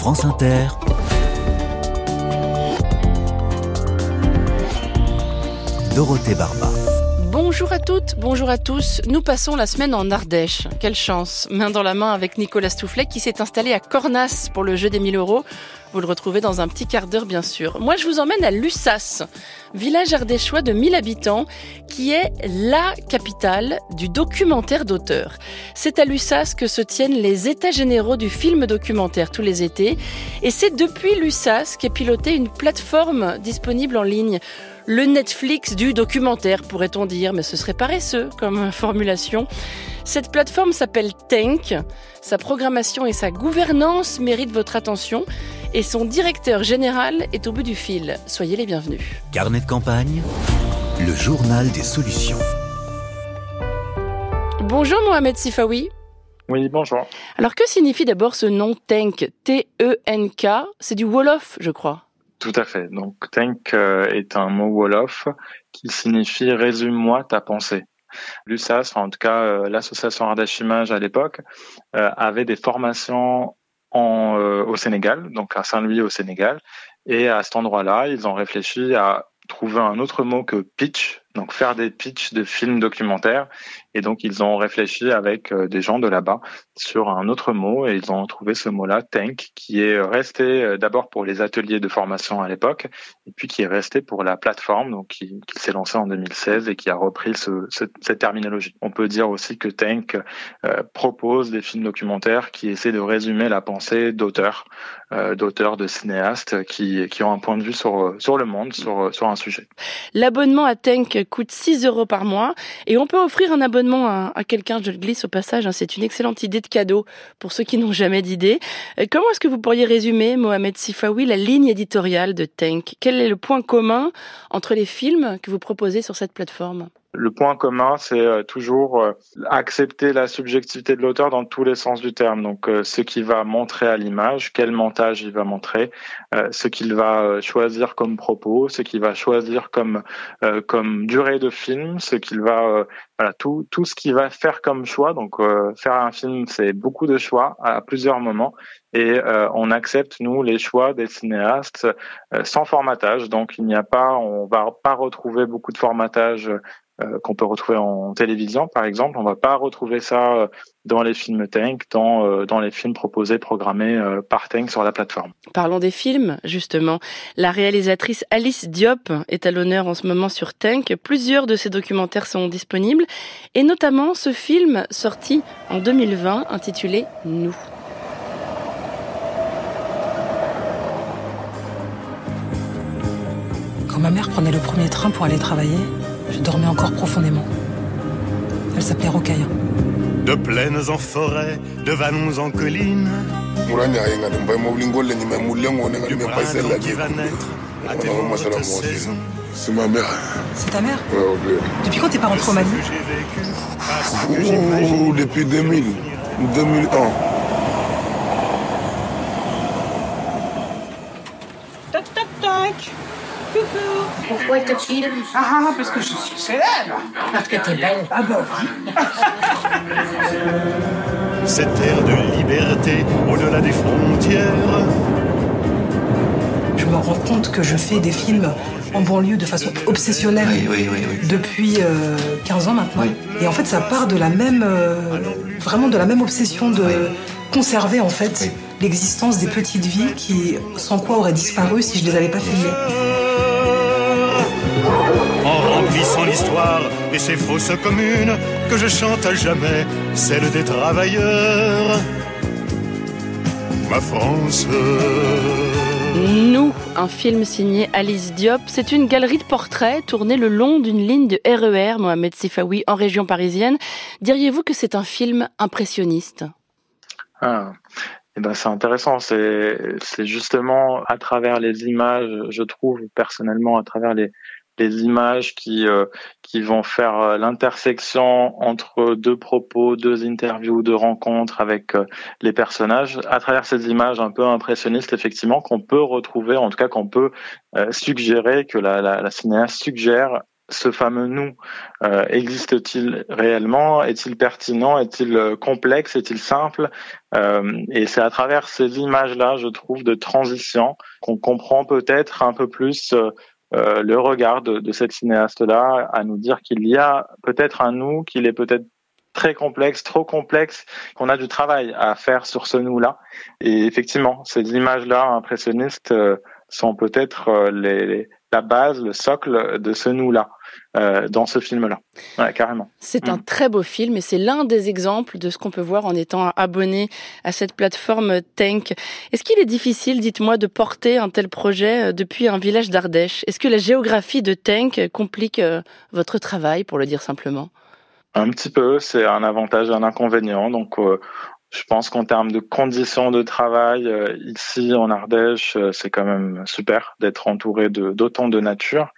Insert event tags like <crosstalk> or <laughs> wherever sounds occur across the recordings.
France Inter. Dorothée Barba. Bonjour à toutes, bonjour à tous. Nous passons la semaine en Ardèche. Quelle chance. Main dans la main avec Nicolas Stoufflet qui s'est installé à Cornas pour le jeu des 1000 euros. Vous le retrouvez dans un petit quart d'heure, bien sûr. Moi, je vous emmène à Lussas, village ardéchois de 1000 habitants, qui est la capitale du documentaire d'auteur. C'est à Lussas que se tiennent les états généraux du film documentaire tous les étés. Et c'est depuis Lussas qu'est pilotée une plateforme disponible en ligne le Netflix du documentaire, pourrait-on dire, mais ce serait paresseux comme formulation. Cette plateforme s'appelle Tank. Sa programmation et sa gouvernance méritent votre attention et son directeur général est au bout du fil. Soyez les bienvenus. Carnet de campagne, le journal des solutions. Bonjour Mohamed Sifawi. Oui, bonjour. Alors que signifie d'abord ce nom Tank T-E-N-K C'est du Wolof, je crois. Tout à fait. Donc, tank euh, est un mot wolof qui signifie résume-moi ta pensée. L'USAS, en tout cas euh, l'association Ardèche à l'époque, euh, avait des formations en, au Sénégal, donc à Saint-Louis au Sénégal. Et à cet endroit-là, ils ont réfléchi à trouver un autre mot que pitch, donc faire des pitchs de films documentaires. Et donc ils ont réfléchi avec euh, des gens de là-bas sur un autre mot et ils ont trouvé ce mot-là, tank, qui est resté euh, d'abord pour les ateliers de formation à l'époque et puis qui est resté pour la plateforme, donc qui, s'est lancé en 2016 et qui a repris ce, cette terminologie. On peut dire aussi que tank euh, propose des films documentaires qui essaient de résumer la pensée d'auteurs, d'auteurs, de cinéastes qui, qui ont un point de vue sur, sur le monde, sur, sur un sujet. L'abonnement à tank coûte 6 euros par mois. Et on peut offrir un abonnement à, quelqu'un, je le glisse au passage, hein, c'est une excellente idée de cadeau pour ceux qui n'ont jamais d'idée. Euh, comment est-ce que vous pourriez résumer, Mohamed Sifawi, la ligne éditoriale de Tank Quel est le point commun entre les films que vous proposez sur cette plateforme? Le point commun, c'est euh, toujours euh, accepter la subjectivité de l'auteur dans tous les sens du terme. Donc, euh, ce qu'il va montrer à l'image, quel montage il va montrer, ce qu'il va choisir comme propos, ce qu'il va choisir comme comme durée de film, ce qu'il va voilà tout tout ce qu'il va faire comme choix. Donc, faire un film, c'est beaucoup de choix à plusieurs moments, et on accepte nous les choix des cinéastes sans formatage. Donc, il n'y a pas, on va pas retrouver beaucoup de formatage euh, qu'on peut retrouver en télévision, par exemple. On va pas retrouver ça euh, dans les films Tank, dans, euh, dans les films proposés, programmés par Tank sur la plateforme. Parlons des films, justement. La réalisatrice Alice Diop est à l'honneur en ce moment sur Tank. Plusieurs de ses documentaires sont disponibles, et notamment ce film sorti en 2020 intitulé Nous. Quand ma mère prenait le premier train pour aller travailler, je dormais encore profondément. Elle s'appelait Rocaille. De plaines en forêt, de vallons en collines. Du printemps qui va naître à tes. C'est ma mère. C'est ta mère Depuis quand t'es pas rentré au Mali Depuis 2000. 2001. Pourquoi te filmes Ah, parce que je suis célèbre. Parce que t'es belle. Ah bah oui. <laughs> Cette ère de liberté au-delà des frontières. Je me rends compte que je fais des films en banlieue de façon obsessionnelle depuis 15 euh, ans maintenant. Et en fait, ça part de la même, euh, vraiment de la même obsession de conserver en fait l'existence des petites vies qui, sans quoi, auraient disparu si je les avais pas filmées remplissant l'histoire et ses fausses communes, que je chante à jamais celle des travailleurs. Ma France. Nous, un film signé Alice Diop, c'est une galerie de portraits tournée le long d'une ligne de RER, e Mohamed Sifawi, en région parisienne. Diriez-vous que c'est un film impressionniste? Ah. Eh ben, c'est intéressant. C'est, c'est justement à travers les images, je trouve personnellement, à travers les, des images qui euh, qui vont faire euh, l'intersection entre deux propos, deux interviews, deux rencontres avec euh, les personnages. À travers ces images un peu impressionnistes effectivement qu'on peut retrouver en tout cas qu'on peut suggérer que la, la, cinéaste suggère ce fameux nous existe-t-il réellement? Est-il pertinent? Est-il complexe? Est-il simple? Et c'est à travers ces images-là, je trouve, de transition qu'on comprend peut-être un peu plus le regard de, de cette cinéaste-là à nous dire qu'il y a peut-être un nous, qu'il est peut-être très complexe, trop complexe, qu'on a du travail à faire sur ce nous-là. Et effectivement, ces images-là impressionnistes sont peut-être les, la base, le socle de ce nous-là. Euh, dans ce film-là. Ouais, carrément. C'est un mm. très beau film et c'est l'un des exemples de ce qu'on peut voir en étant abonné à cette plateforme Tank. Est-ce qu'il est difficile, dites-moi, de porter un tel projet euh, depuis un village d'Ardèche? Est-ce que la géographie de Tank complique euh, votre travail, pour le dire simplement? Un petit peu, c'est un avantage et un inconvénient. Donc, je pense qu'en termes de conditions de travail, euh, ici en Ardèche, euh, c'est quand même super d'être entouré de d'autant de nature.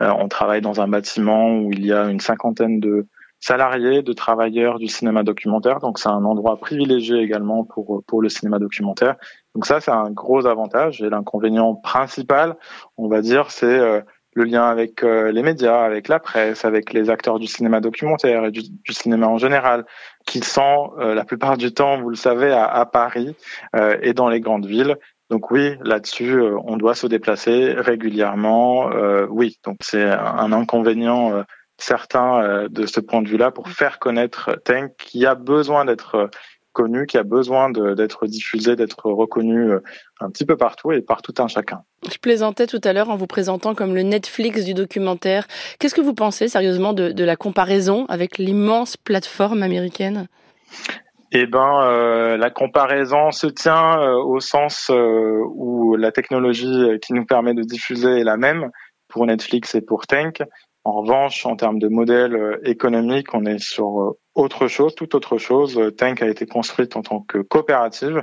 Euh, on travaille dans un bâtiment où il y a une cinquantaine de salariés, de travailleurs du cinéma documentaire. Donc c'est un endroit privilégié également pour pour le cinéma documentaire. Donc ça, c'est un gros avantage. Et l'inconvénient principal, on va dire, c'est le lien avec euh, les médias, avec la presse, avec les acteurs du cinéma documentaire et du, cinéma en général, qui sont euh, la plupart du temps, vous le savez, à, Paris euh, et dans les grandes villes. Donc oui, là-dessus, on doit se déplacer régulièrement. oui, donc c'est un inconvénient certain de ce point de vue-là pour faire connaître Tank qui a besoin d'être connu, qui a besoin d'être diffusé, d'être reconnu euh, un petit peu partout et par tout un chacun. Je plaisantais tout à l'heure en vous présentant comme le Netflix du documentaire. Qu'est-ce que vous pensez sérieusement de, la comparaison avec l'immense plateforme américaine? Eh ben, euh, la comparaison se tient euh, au sens où la technologie qui nous permet de diffuser est la même pour Netflix et pour Tank. En revanche, en termes de modèle économique, on est sur autre chose, toute autre chose. Tank a été construite en tant que coopérative.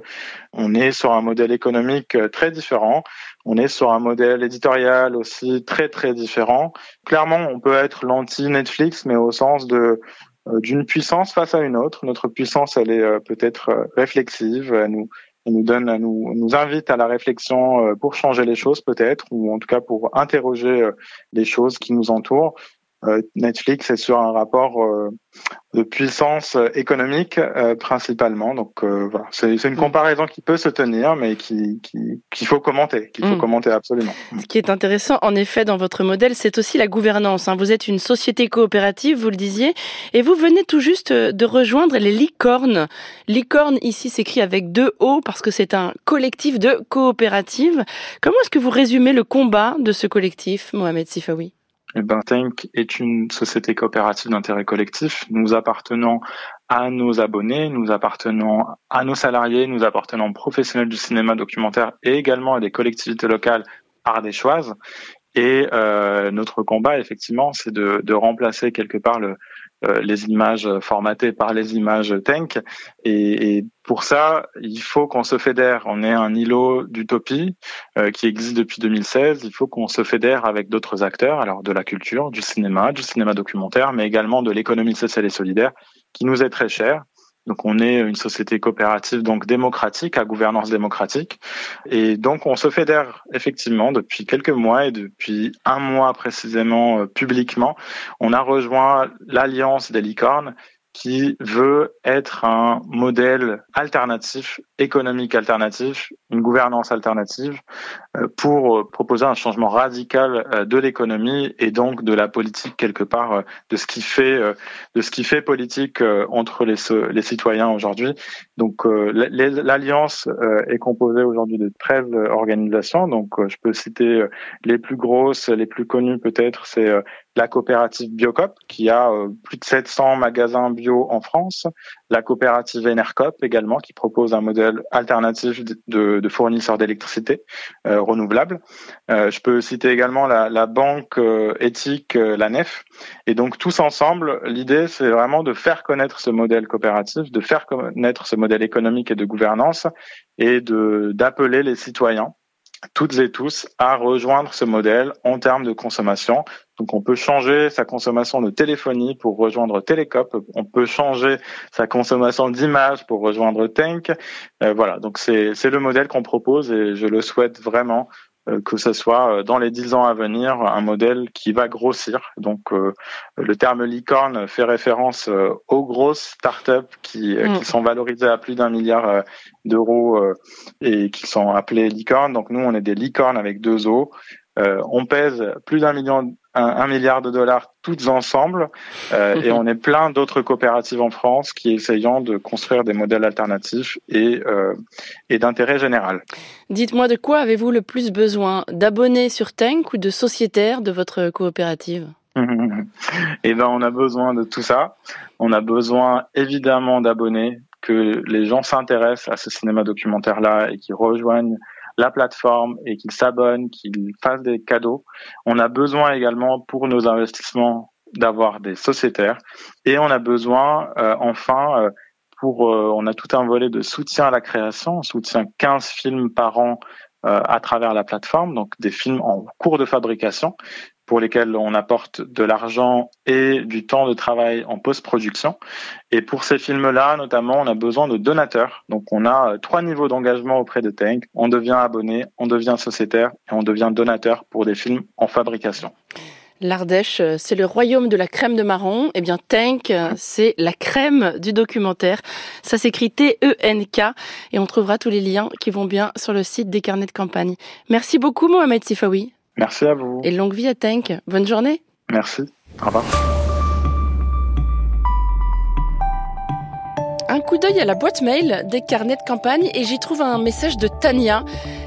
On est sur un modèle économique euh, très différent. On est sur un modèle éditorial aussi très très différent. Clairement, on peut être l'anti-Netflix, mais au sens de euh, d'une puissance face à une autre. Notre puissance, elle est euh, peut-être réflexive. Elle nous, elle nous donne, elle nous, nous invite à la réflexion pour changer les choses peut-être, ou en tout cas pour interroger les choses qui nous entourent. Netflix est sur un rapport de puissance euh, économique euh, principalement. Donc euh, voilà, c'est une mm. comparaison qui peut se tenir, mais qui qu'il faut commenter, qu'il faut mm. commenter absolument. Mm. Ce qui est intéressant, en effet, dans votre modèle, c'est aussi la gouvernance. Hein. Vous êtes une société coopérative, vous le disiez, et vous venez tout juste de rejoindre les licornes. Licorne ici s'écrit avec deux O parce que c'est un collectif de coopératives. Comment est-ce que vous résumez le combat de ce collectif, Mohamed Sifawi eh ben, Tank est une société coopérative d'intérêt collectif. Nous appartenons à nos abonnés, nous appartenons à nos salariés, nous appartenons aux professionnels du cinéma documentaire et également à des collectivités locales ardéchoises. Et euh, notre combat, effectivement, c'est de, de, remplacer quelque part le, les images formatées par les images Tank. Et, et pour ça, il faut qu'on se fédère. On est un îlot d'utopie euh, qui existe depuis 2016. Il faut qu'on se fédère avec d'autres acteurs, alors de la culture, du cinéma, du cinéma documentaire, mais également de l'économie sociale et solidaire, qui nous est très chère. Donc on est une société coopérative donc démocratique à gouvernance démocratique. Et donc on se fédère effectivement depuis quelques mois et depuis un mois précisément euh, publiquement, on a rejoint l'alliance des licornes qui veut être un modèle alternatif, économique alternatif, une gouvernance alternative euh, pour euh, proposer un changement radical euh, de l'économie et donc de la politique quelque part de ce qui fait de ce qui fait politique entre les les citoyens aujourd'hui. Donc l'alliance est composée aujourd'hui de 13 organisations. Donc je peux citer les plus grosses, les plus connues peut-être, c'est la coopérative Biocop qui a plus de 700 magasins bio en France, la coopérative Enercop également qui propose un modèle alternatif de, de fournisseurs d'électricité euh, renouvelable. Euh, je peux citer également la, banque euh, éthique, la NEF. Et donc tous ensemble, l'idée c'est vraiment de faire connaître ce modèle coopératif, de faire connaître ce modèle économique et de gouvernance et de d'appeler les citoyens toutes et tous à rejoindre ce modèle en termes de consommation. Donc on peut changer sa consommation de téléphonie pour rejoindre Télécop, on peut changer sa consommation d'images pour rejoindre Tank. Euh, voilà, donc c'est le modèle qu'on propose et je le souhaite vraiment que ce soit dans les dix ans à venir un modèle qui va grossir. Donc le terme licorne fait référence aux grosses startups qui, mm. qui sont valorisées à plus d'un milliard d'euros et qui sont appelées licornes. Donc nous, on est des licornes avec deux os. Euh, on pèse plus d'un million, un, milliard de dollars toutes ensemble, euh, et <laughs> on est plein d'autres coopératives en France qui essayent de construire des modèles alternatifs et, euh, et d'intérêt général. Dites-moi de quoi avez-vous le plus besoin? D'abonnés sur Tank ou de sociétaires de votre coopérative? <laughs> Eh ben, on a besoin de tout ça. On a besoin évidemment d'abonnés, que les gens s'intéressent à ce cinéma documentaire-là et qui rejoignent la plateforme et qu'ils s'abonnent, qu'ils fassent des cadeaux. On a besoin également pour nos investissements d'avoir des sociétaires. Et on a besoin euh, enfin euh, pour euh, on a tout un volet de soutien à la création, on soutient 15 films par an à travers la plateforme, donc des films en cours de fabrication pour lesquels on apporte de l'argent et du temps de travail en post-production. Et pour ces films-là, notamment, on a besoin de donateurs. Donc, on a euh, trois niveaux d'engagement auprès de Tank. On devient abonné, on devient sociétaire et on devient donateur pour des films en fabrication. L'Ardèche, euh, c'est le royaume de la crème de marron. Eh bien, Tank, euh, c'est la crème du documentaire. Ça s'écrit T-E-N-K et on trouvera tous les liens qui vont bien sur le site des carnets de campagne. Merci beaucoup, Mohamed Sifawi. Merci à vous. Et longue vie à Tank. Bonne journée. Merci. Au revoir. Un coup d'œil à la boîte mail des carnets de campagne et j'y trouve un message de Tania.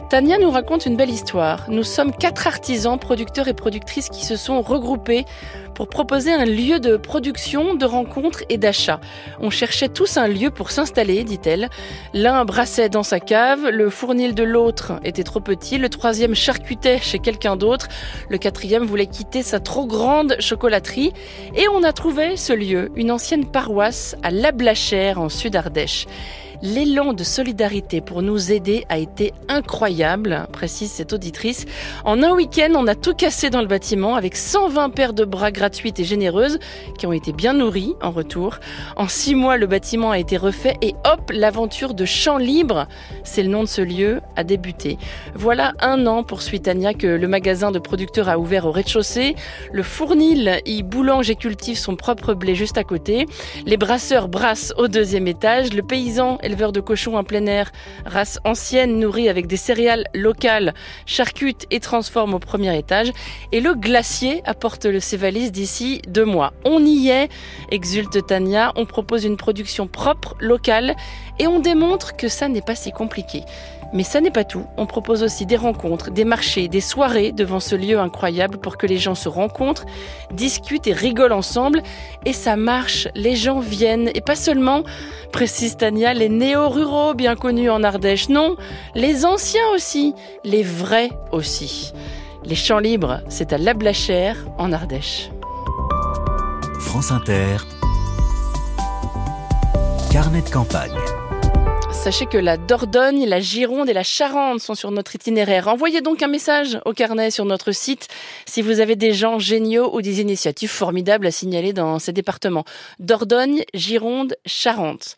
Tania nous raconte une belle histoire. Nous sommes quatre artisans, producteurs et productrices qui se sont regroupés pour proposer un lieu de production, de rencontre et d'achat. On cherchait tous un lieu pour s'installer, dit-elle. L'un brassait dans sa cave, le fournil de l'autre était trop petit, le troisième charcutait chez quelqu'un d'autre, le quatrième voulait quitter sa trop grande chocolaterie, et on a trouvé ce lieu, une ancienne paroisse à Lablachère en Sud-Ardèche. L'élan de solidarité pour nous aider a été incroyable, précise cette auditrice. En un week-end, on a tout cassé dans le bâtiment avec 120 paires de bras gratuites et généreuses qui ont été bien nourries en retour. En six mois, le bâtiment a été refait et hop, l'aventure de Champ Libre, c'est le nom de ce lieu, a débuté. Voilà un an, poursuit Tania, que le magasin de producteurs a ouvert au rez-de-chaussée. Le fournil y boulange et cultive son propre blé juste à côté. Les brasseurs brassent au deuxième étage. Le paysan éleveur de cochons en plein air, race ancienne nourrie avec des céréales locales, charcute et transforme au premier étage. Et le glacier apporte ses valises d'ici deux mois. On y est, exulte Tania, on propose une production propre, locale, et on démontre que ça n'est pas si compliqué. Mais ça n'est pas tout. On propose aussi des rencontres, des marchés, des soirées devant ce lieu incroyable pour que les gens se rencontrent, discutent et rigolent ensemble. Et ça marche. Les gens viennent. Et pas seulement, précise Tania, les néo-ruraux bien connus en Ardèche. Non, les anciens aussi. Les vrais aussi. Les champs libres, c'est à Lablachère en Ardèche. France Inter. Carnet de campagne. Sachez que la Dordogne, la Gironde et la Charente sont sur notre itinéraire. Envoyez donc un message au carnet sur notre site si vous avez des gens géniaux ou des initiatives formidables à signaler dans ces départements. Dordogne, Gironde, Charente.